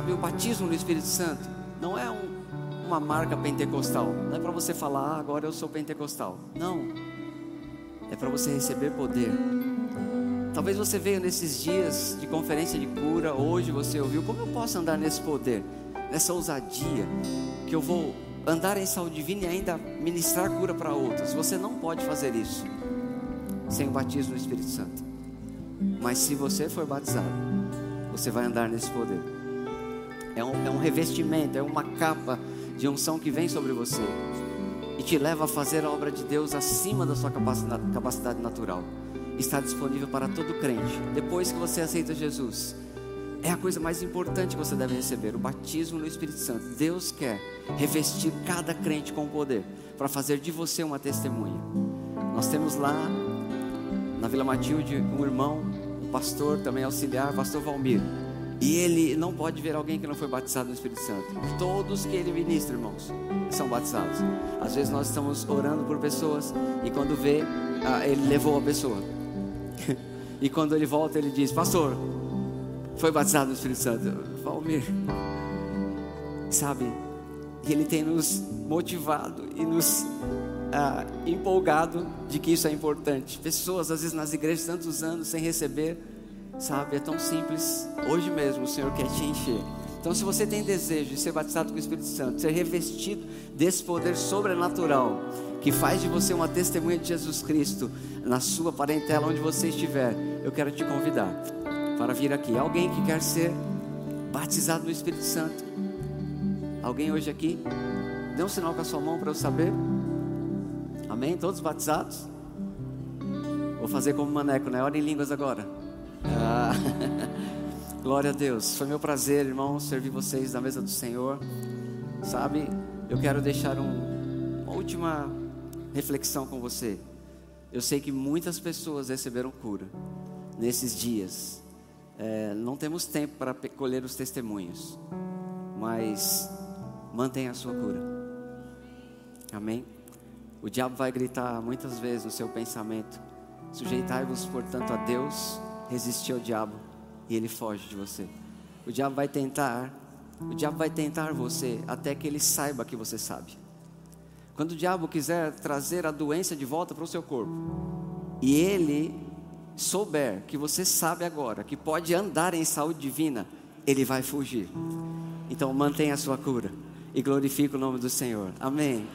Sabe, o batismo no Espírito Santo não é um, uma marca pentecostal. Não é para você falar, ah, agora eu sou pentecostal. Não. É para você receber poder. Talvez você veio nesses dias de conferência de cura, hoje você ouviu, como eu posso andar nesse poder, nessa ousadia, que eu vou andar em saúde divina e ainda ministrar cura para outros. Você não pode fazer isso sem o batismo no Espírito Santo. Mas se você for batizado, você vai andar nesse poder. É um, é um revestimento, é uma capa de unção que vem sobre você e te leva a fazer a obra de Deus acima da sua capacidade, capacidade natural. Está disponível para todo crente. Depois que você aceita Jesus, é a coisa mais importante que você deve receber: o batismo no Espírito Santo. Deus quer revestir cada crente com poder para fazer de você uma testemunha. Nós temos lá na Vila Matilde um irmão, um pastor também auxiliar, pastor Valmir. E ele não pode ver alguém que não foi batizado no Espírito Santo. Todos que ele ministra, irmãos, são batizados. Às vezes nós estamos orando por pessoas e quando vê, ah, ele levou a pessoa. e quando ele volta, ele diz: Pastor, foi batizado no Espírito Santo. Valmir, sabe? Ele tem nos motivado e nos ah, empolgado de que isso é importante. Pessoas, às vezes, nas igrejas, tantos anos sem receber, sabe? É tão simples. Hoje mesmo o Senhor quer te encher. Então, se você tem desejo de ser batizado com o Espírito Santo, ser revestido desse poder sobrenatural, que faz de você uma testemunha de Jesus Cristo na sua parentela, onde você estiver, eu quero te convidar para vir aqui. Alguém que quer ser batizado no Espírito Santo? Alguém hoje aqui? Dê um sinal com a sua mão para eu saber. Amém? Todos batizados? Vou fazer como maneco, né? Ora em línguas agora. Glória a Deus. Foi meu prazer, irmão, servir vocês na mesa do Senhor. Sabe, eu quero deixar um, uma última reflexão com você. Eu sei que muitas pessoas receberam cura nesses dias. É, não temos tempo para colher os testemunhos, mas mantenha a sua cura. Amém? O diabo vai gritar muitas vezes no seu pensamento: sujeitai-vos, portanto, a Deus, resistir ao diabo e ele foge de você. O diabo vai tentar, o diabo vai tentar você até que ele saiba que você sabe. Quando o diabo quiser trazer a doença de volta para o seu corpo, e ele souber que você sabe agora que pode andar em saúde divina, ele vai fugir. Então mantenha a sua cura e glorifique o nome do Senhor. Amém.